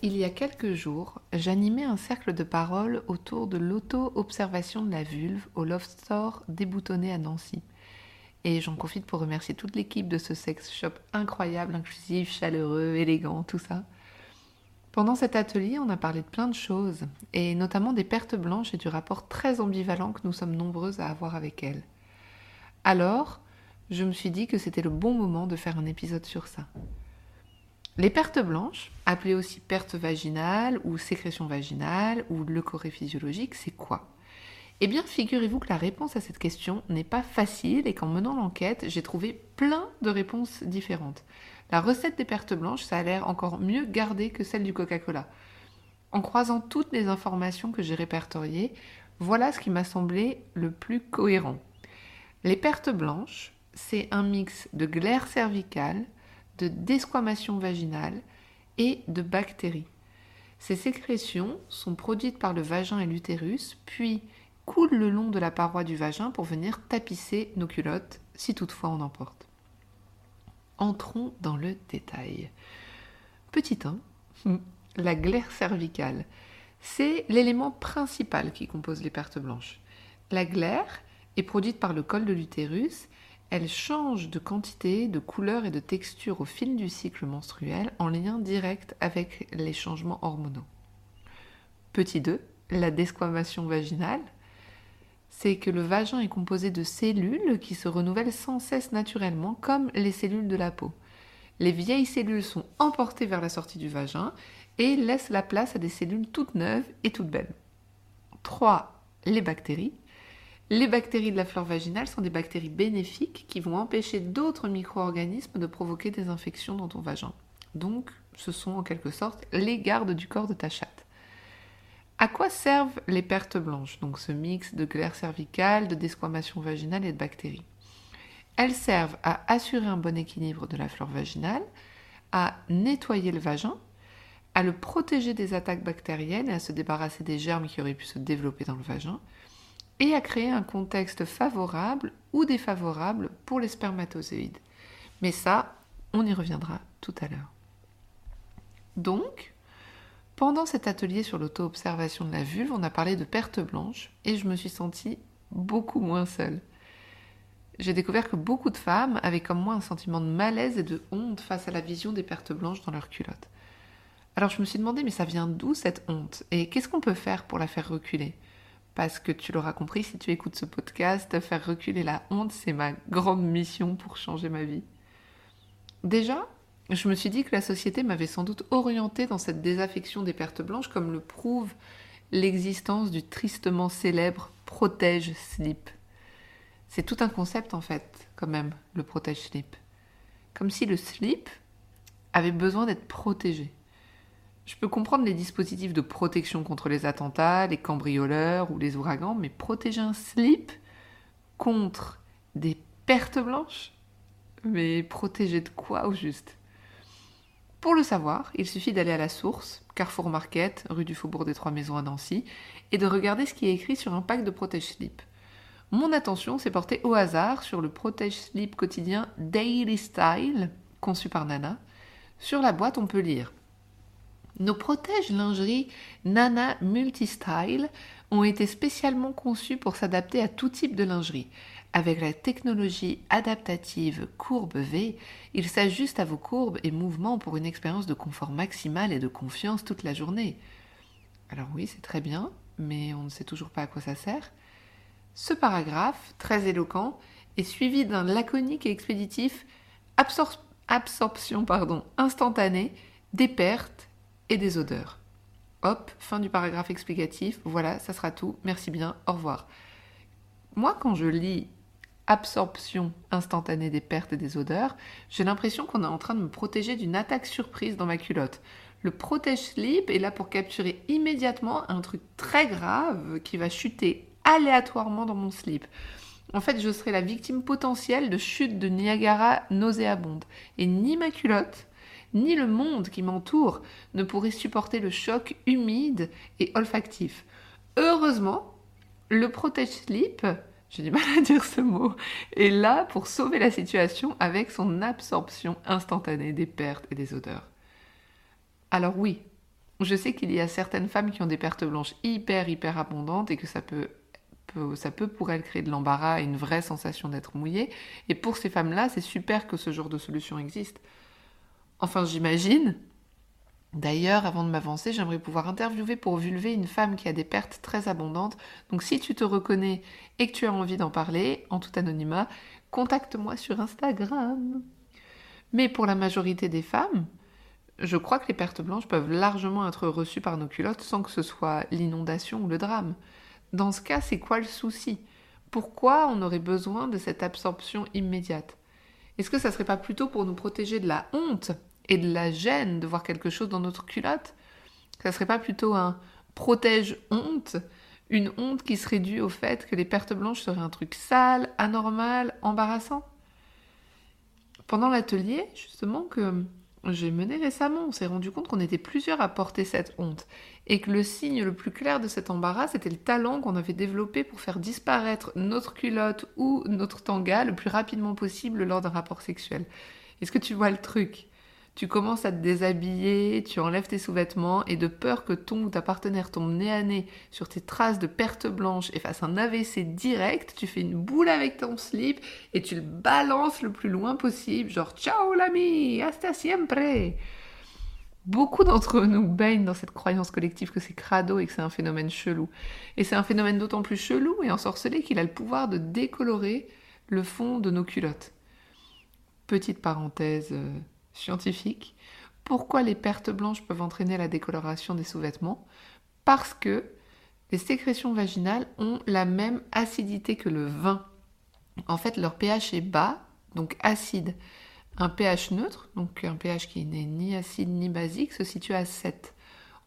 Il y a quelques jours, j'animais un cercle de parole autour de l'auto-observation de la vulve au Love Store déboutonné à Nancy. Et j'en profite pour remercier toute l'équipe de ce sex shop incroyable, inclusif, chaleureux, élégant, tout ça. Pendant cet atelier, on a parlé de plein de choses, et notamment des pertes blanches et du rapport très ambivalent que nous sommes nombreuses à avoir avec elles. Alors, je me suis dit que c'était le bon moment de faire un épisode sur ça. Les pertes blanches, appelées aussi pertes vaginales ou sécrétion vaginale ou leucorrhée physiologique, c'est quoi? Eh bien, figurez-vous que la réponse à cette question n'est pas facile et qu'en menant l'enquête, j'ai trouvé plein de réponses différentes. La recette des pertes blanches, ça a l'air encore mieux gardée que celle du Coca-Cola. En croisant toutes les informations que j'ai répertoriées, voilà ce qui m'a semblé le plus cohérent. Les pertes blanches, c'est un mix de glaire cervicale, de desquamation vaginale et de bactéries. Ces sécrétions sont produites par le vagin et l'utérus, puis coulent le long de la paroi du vagin pour venir tapisser nos culottes, si toutefois on en porte. Entrons dans le détail. Petit 1, la glaire cervicale. C'est l'élément principal qui compose les pertes blanches. La glaire est produite par le col de l'utérus elle change de quantité, de couleur et de texture au fil du cycle menstruel en lien direct avec les changements hormonaux. Petit 2, la desquamation vaginale. C'est que le vagin est composé de cellules qui se renouvellent sans cesse naturellement comme les cellules de la peau. Les vieilles cellules sont emportées vers la sortie du vagin et laissent la place à des cellules toutes neuves et toutes belles. 3. Les bactéries. Les bactéries de la flore vaginale sont des bactéries bénéfiques qui vont empêcher d'autres micro-organismes de provoquer des infections dans ton vagin. Donc, ce sont en quelque sorte les gardes du corps de ta chatte. À quoi servent les pertes blanches, donc ce mix de glaire cervicale, de desquamation vaginale et de bactéries Elles servent à assurer un bon équilibre de la flore vaginale, à nettoyer le vagin, à le protéger des attaques bactériennes et à se débarrasser des germes qui auraient pu se développer dans le vagin, et à créer un contexte favorable ou défavorable pour les spermatozoïdes. Mais ça, on y reviendra tout à l'heure. Donc, pendant cet atelier sur l'auto-observation de la vulve, on a parlé de perte blanche et je me suis sentie beaucoup moins seule. J'ai découvert que beaucoup de femmes avaient comme moi un sentiment de malaise et de honte face à la vision des pertes blanches dans leur culotte. Alors je me suis demandé, mais ça vient d'où cette honte? Et qu'est-ce qu'on peut faire pour la faire reculer? Parce que tu l'auras compris si tu écoutes ce podcast, faire reculer la honte, c'est ma grande mission pour changer ma vie. Déjà, je me suis dit que la société m'avait sans doute orientée dans cette désaffection des pertes blanches, comme le prouve l'existence du tristement célèbre protège slip. C'est tout un concept en fait, quand même, le protège slip. Comme si le slip avait besoin d'être protégé. Je peux comprendre les dispositifs de protection contre les attentats, les cambrioleurs ou les ouragans, mais protéger un slip contre des pertes blanches Mais protéger de quoi au juste? Pour le savoir, il suffit d'aller à la source, Carrefour Market, rue du Faubourg des Trois Maisons à Nancy, et de regarder ce qui est écrit sur un pack de protège-slip. Mon attention s'est portée au hasard sur le protège-slip quotidien Daily Style, conçu par Nana. Sur la boîte, on peut lire nos protèges lingerie Nana Multistyle ont été spécialement conçus pour s'adapter à tout type de lingerie. Avec la technologie adaptative courbe V, ils s'ajustent à vos courbes et mouvements pour une expérience de confort maximal et de confiance toute la journée. Alors oui, c'est très bien, mais on ne sait toujours pas à quoi ça sert. Ce paragraphe, très éloquent, est suivi d'un laconique et expéditif absorption instantanée des pertes et des odeurs. Hop, fin du paragraphe explicatif. Voilà, ça sera tout. Merci bien. Au revoir. Moi, quand je lis absorption instantanée des pertes et des odeurs, j'ai l'impression qu'on est en train de me protéger d'une attaque surprise dans ma culotte. Le protège slip est là pour capturer immédiatement un truc très grave qui va chuter aléatoirement dans mon slip. En fait, je serai la victime potentielle de chute de Niagara nauséabonde. Et ni ma culotte, ni le monde qui m'entoure ne pourraient supporter le choc humide et olfactif. Heureusement, le protège slip, j'ai du mal à dire ce mot, est là pour sauver la situation avec son absorption instantanée des pertes et des odeurs. Alors oui, je sais qu'il y a certaines femmes qui ont des pertes blanches hyper hyper abondantes et que ça peut, ça peut pour elles créer de l'embarras et une vraie sensation d'être mouillée. Et pour ces femmes-là, c'est super que ce genre de solution existe. Enfin, j'imagine. D'ailleurs, avant de m'avancer, j'aimerais pouvoir interviewer pour vulver une femme qui a des pertes très abondantes. Donc si tu te reconnais et que tu as envie d'en parler, en tout anonymat, contacte-moi sur Instagram. Mais pour la majorité des femmes, je crois que les pertes blanches peuvent largement être reçues par nos culottes sans que ce soit l'inondation ou le drame. Dans ce cas, c'est quoi le souci? Pourquoi on aurait besoin de cette absorption immédiate? Est-ce que ça serait pas plutôt pour nous protéger de la honte? Et de la gêne de voir quelque chose dans notre culotte Ça serait pas plutôt un protège honte une honte qui serait due au fait que les pertes blanches seraient un truc sale, anormal, embarrassant Pendant l'atelier, justement, que j'ai mené récemment, on s'est rendu compte qu'on était plusieurs à porter cette honte et que le signe le plus clair de cet embarras, c'était le talent qu'on avait développé pour faire disparaître notre culotte ou notre tanga le plus rapidement possible lors d'un rapport sexuel. Est-ce que tu vois le truc? Tu commences à te déshabiller, tu enlèves tes sous-vêtements et de peur que ton ou ta partenaire tombe nez à nez sur tes traces de perte blanche et fasse un AVC direct, tu fais une boule avec ton slip et tu le balances le plus loin possible, genre ciao l'ami, hasta siempre. Beaucoup d'entre nous baignent dans cette croyance collective que c'est crado et que c'est un phénomène chelou. Et c'est un phénomène d'autant plus chelou et ensorcelé qu'il a le pouvoir de décolorer le fond de nos culottes. Petite parenthèse. Scientifique. Pourquoi les pertes blanches peuvent entraîner la décoloration des sous-vêtements? Parce que les sécrétions vaginales ont la même acidité que le vin. En fait, leur pH est bas, donc acide. Un pH neutre, donc un pH qui n'est ni acide ni basique, se situe à 7.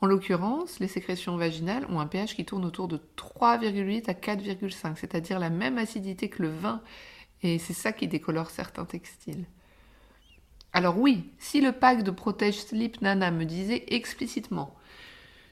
En l'occurrence, les sécrétions vaginales ont un pH qui tourne autour de 3,8 à 4,5, c'est-à-dire la même acidité que le vin, et c'est ça qui décolore certains textiles. Alors oui, si le pack de protège slip Nana me disait explicitement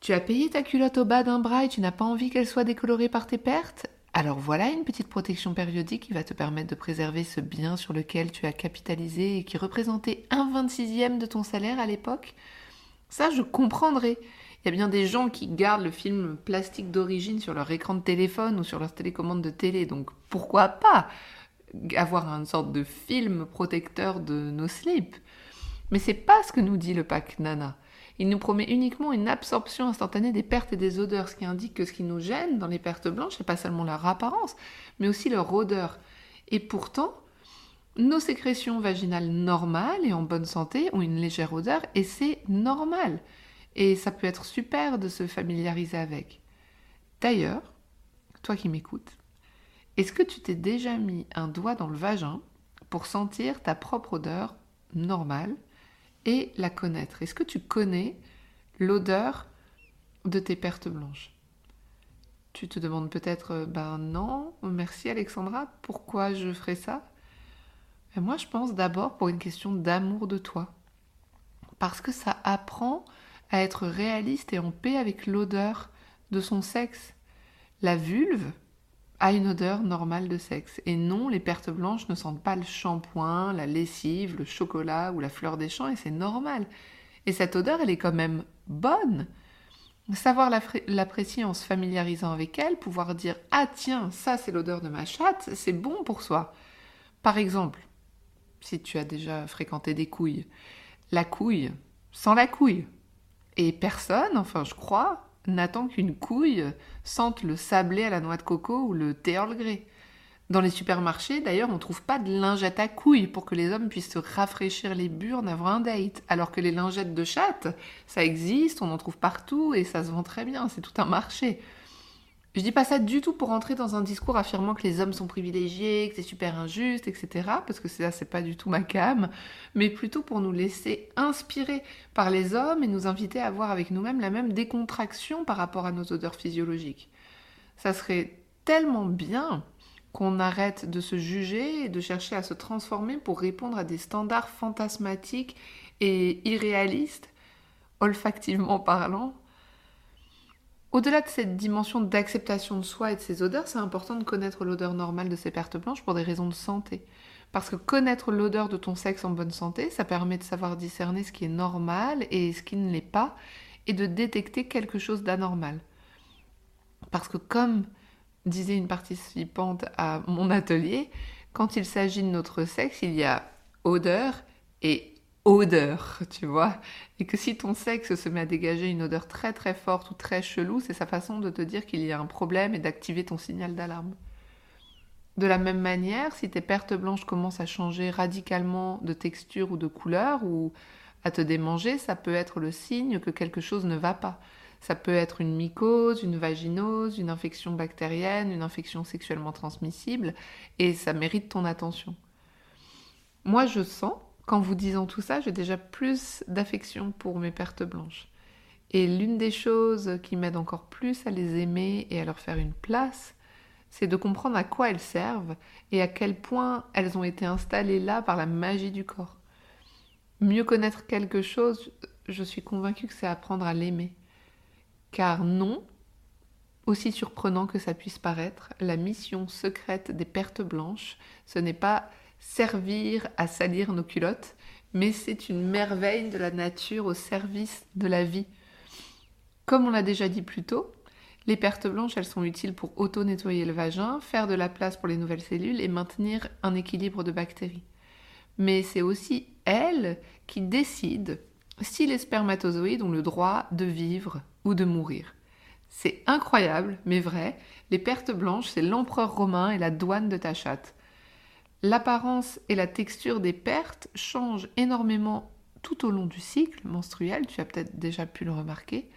Tu as payé ta culotte au bas d'un bras et tu n'as pas envie qu'elle soit décolorée par tes pertes? Alors voilà une petite protection périodique qui va te permettre de préserver ce bien sur lequel tu as capitalisé et qui représentait un 26e de ton salaire à l'époque. Ça, je comprendrais. Il y a bien des gens qui gardent le film plastique d'origine sur leur écran de téléphone ou sur leur télécommande de télé, donc pourquoi pas? Avoir une sorte de film protecteur de nos slips. Mais c'est pas ce que nous dit le pack Nana. Il nous promet uniquement une absorption instantanée des pertes et des odeurs, ce qui indique que ce qui nous gêne dans les pertes blanches, c'est pas seulement leur apparence, mais aussi leur odeur. Et pourtant, nos sécrétions vaginales normales et en bonne santé ont une légère odeur et c'est normal. Et ça peut être super de se familiariser avec. D'ailleurs, toi qui m'écoutes, est-ce que tu t'es déjà mis un doigt dans le vagin pour sentir ta propre odeur normale et la connaître? Est-ce que tu connais l'odeur de tes pertes blanches? Tu te demandes peut-être, euh, ben non, merci Alexandra, pourquoi je ferais ça? Moi je pense d'abord pour une question d'amour de toi. Parce que ça apprend à être réaliste et en paix avec l'odeur de son sexe. La vulve, a une odeur normale de sexe. Et non, les pertes blanches ne sentent pas le shampoing, la lessive, le chocolat ou la fleur des champs, et c'est normal. Et cette odeur, elle est quand même bonne. Savoir l'apprécier en se familiarisant avec elle, pouvoir dire Ah tiens, ça c'est l'odeur de ma chatte, c'est bon pour soi. Par exemple, si tu as déjà fréquenté des couilles, la couille sans la couille. Et personne, enfin je crois, n'attend qu'une couille sente le sablé à la noix de coco ou le thé Earl Grey. Dans les supermarchés, d'ailleurs, on ne trouve pas de lingettes à couilles pour que les hommes puissent se rafraîchir les burnes avant un date. Alors que les lingettes de chatte, ça existe, on en trouve partout et ça se vend très bien, c'est tout un marché. Je dis pas ça du tout pour entrer dans un discours affirmant que les hommes sont privilégiés, que c'est super injuste, etc. Parce que ça, c'est pas du tout ma cam, mais plutôt pour nous laisser inspirer par les hommes et nous inviter à avoir avec nous-mêmes la même décontraction par rapport à nos odeurs physiologiques. Ça serait tellement bien qu'on arrête de se juger et de chercher à se transformer pour répondre à des standards fantasmatiques et irréalistes, olfactivement parlant, au-delà de cette dimension d'acceptation de soi et de ses odeurs, c'est important de connaître l'odeur normale de ces pertes blanches pour des raisons de santé. Parce que connaître l'odeur de ton sexe en bonne santé, ça permet de savoir discerner ce qui est normal et ce qui ne l'est pas, et de détecter quelque chose d'anormal. Parce que comme disait une participante à mon atelier, quand il s'agit de notre sexe, il y a odeur et odeur, tu vois. Et que si ton sexe se met à dégager une odeur très très forte ou très chelou, c'est sa façon de te dire qu'il y a un problème et d'activer ton signal d'alarme. De la même manière, si tes pertes blanches commencent à changer radicalement de texture ou de couleur ou à te démanger, ça peut être le signe que quelque chose ne va pas. Ça peut être une mycose, une vaginose, une infection bactérienne, une infection sexuellement transmissible, et ça mérite ton attention. Moi, je sens qu'en vous disant tout ça, j'ai déjà plus d'affection pour mes pertes blanches. Et l'une des choses qui m'aide encore plus à les aimer et à leur faire une place, c'est de comprendre à quoi elles servent et à quel point elles ont été installées là par la magie du corps. Mieux connaître quelque chose, je suis convaincue que c'est apprendre à l'aimer. Car non, aussi surprenant que ça puisse paraître, la mission secrète des pertes blanches, ce n'est pas servir à salir nos culottes, mais c'est une merveille de la nature au service de la vie. Comme on l'a déjà dit plus tôt, les pertes blanches, elles sont utiles pour auto-nettoyer le vagin, faire de la place pour les nouvelles cellules et maintenir un équilibre de bactéries. Mais c'est aussi elles qui décident si les spermatozoïdes ont le droit de vivre ou de mourir. C'est incroyable, mais vrai, les pertes blanches, c'est l'empereur romain et la douane de ta chatte. L'apparence et la texture des pertes changent énormément tout au long du cycle menstruel, tu as peut-être déjà pu le remarquer,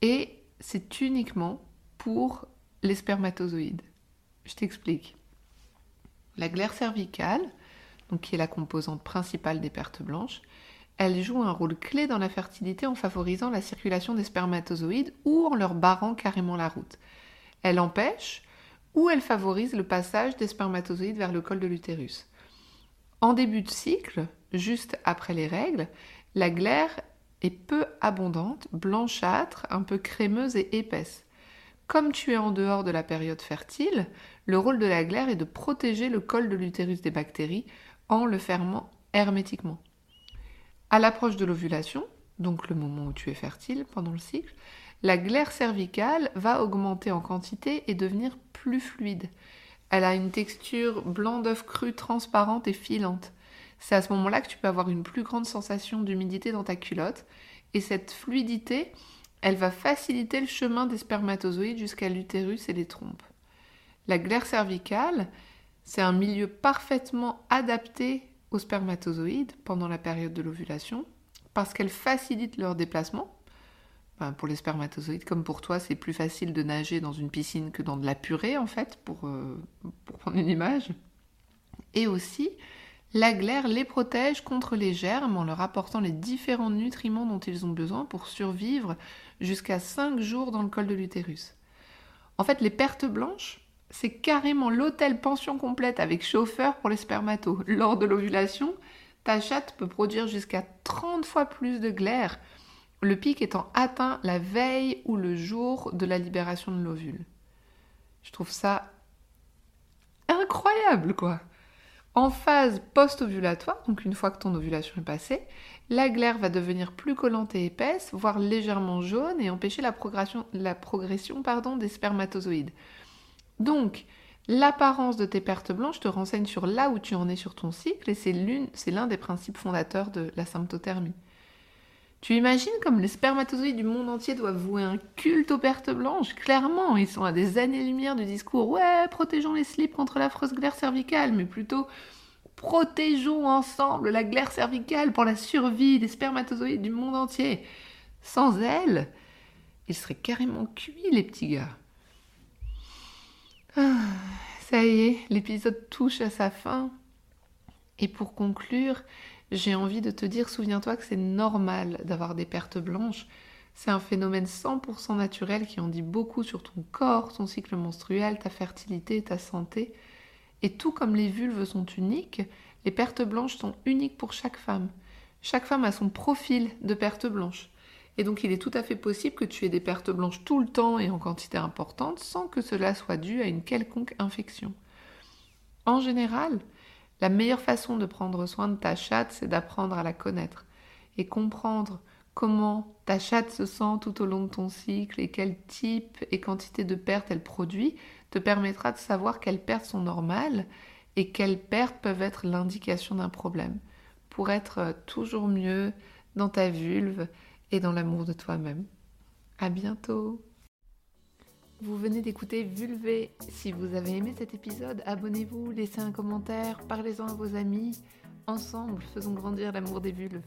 et c'est uniquement pour les spermatozoïdes. Je t'explique. La glaire cervicale, donc qui est la composante principale des pertes blanches, elle joue un rôle clé dans la fertilité en favorisant la circulation des spermatozoïdes ou en leur barrant carrément la route. Elle empêche ou elle favorise le passage des spermatozoïdes vers le col de l'utérus. En début de cycle, juste après les règles, la glaire est peu abondante, blanchâtre, un peu crémeuse et épaisse. Comme tu es en dehors de la période fertile, le rôle de la glaire est de protéger le col de l'utérus des bactéries en le fermant hermétiquement. À l'approche de l'ovulation, donc le moment où tu es fertile pendant le cycle, la glaire cervicale va augmenter en quantité et devenir plus fluide. Elle a une texture blanc d'œuf cru transparente et filante. C'est à ce moment-là que tu peux avoir une plus grande sensation d'humidité dans ta culotte et cette fluidité, elle va faciliter le chemin des spermatozoïdes jusqu'à l'utérus et les trompes. La glaire cervicale, c'est un milieu parfaitement adapté aux spermatozoïdes pendant la période de l'ovulation parce qu'elle facilite leur déplacement pour les spermatozoïdes, comme pour toi, c'est plus facile de nager dans une piscine que dans de la purée, en fait, pour, euh, pour prendre une image. Et aussi, la glaire les protège contre les germes en leur apportant les différents nutriments dont ils ont besoin pour survivre jusqu'à 5 jours dans le col de l'utérus. En fait, les pertes blanches, c'est carrément l'hôtel pension complète avec chauffeur pour les spermatos. Lors de l'ovulation, ta chatte peut produire jusqu'à 30 fois plus de glaire le pic étant atteint la veille ou le jour de la libération de l'ovule. Je trouve ça incroyable, quoi. En phase post-ovulatoire, donc une fois que ton ovulation est passée, la glaire va devenir plus collante et épaisse, voire légèrement jaune et empêcher la progression, des spermatozoïdes. Donc, l'apparence de tes pertes blanches te renseigne sur là où tu en es sur ton cycle et c'est l'un des principes fondateurs de la symptothermie. Tu imagines comme les spermatozoïdes du monde entier doivent vouer un culte aux pertes blanches? Clairement, ils sont à des années-lumière du discours Ouais, protégeons les slips contre l'affreuse glaire cervicale, mais plutôt protégeons ensemble la glaire cervicale pour la survie des spermatozoïdes du monde entier. Sans elle, ils seraient carrément cuits, les petits gars. Ah, ça y est, l'épisode touche à sa fin. Et pour conclure, j'ai envie de te dire, souviens-toi que c'est normal d'avoir des pertes blanches. C'est un phénomène 100% naturel qui en dit beaucoup sur ton corps, ton cycle menstruel, ta fertilité, ta santé. Et tout comme les vulves sont uniques, les pertes blanches sont uniques pour chaque femme. Chaque femme a son profil de perte blanche. Et donc il est tout à fait possible que tu aies des pertes blanches tout le temps et en quantité importante sans que cela soit dû à une quelconque infection. En général, la meilleure façon de prendre soin de ta chatte, c'est d'apprendre à la connaître et comprendre comment ta chatte se sent tout au long de ton cycle et quel type et quantité de pertes elle produit te permettra de savoir quelles pertes sont normales et quelles pertes peuvent être l'indication d'un problème pour être toujours mieux dans ta vulve et dans l'amour de toi-même. À bientôt! Vous venez d'écouter Vulvé. Si vous avez aimé cet épisode, abonnez-vous, laissez un commentaire, parlez-en à vos amis. Ensemble, faisons grandir l'amour des vulves.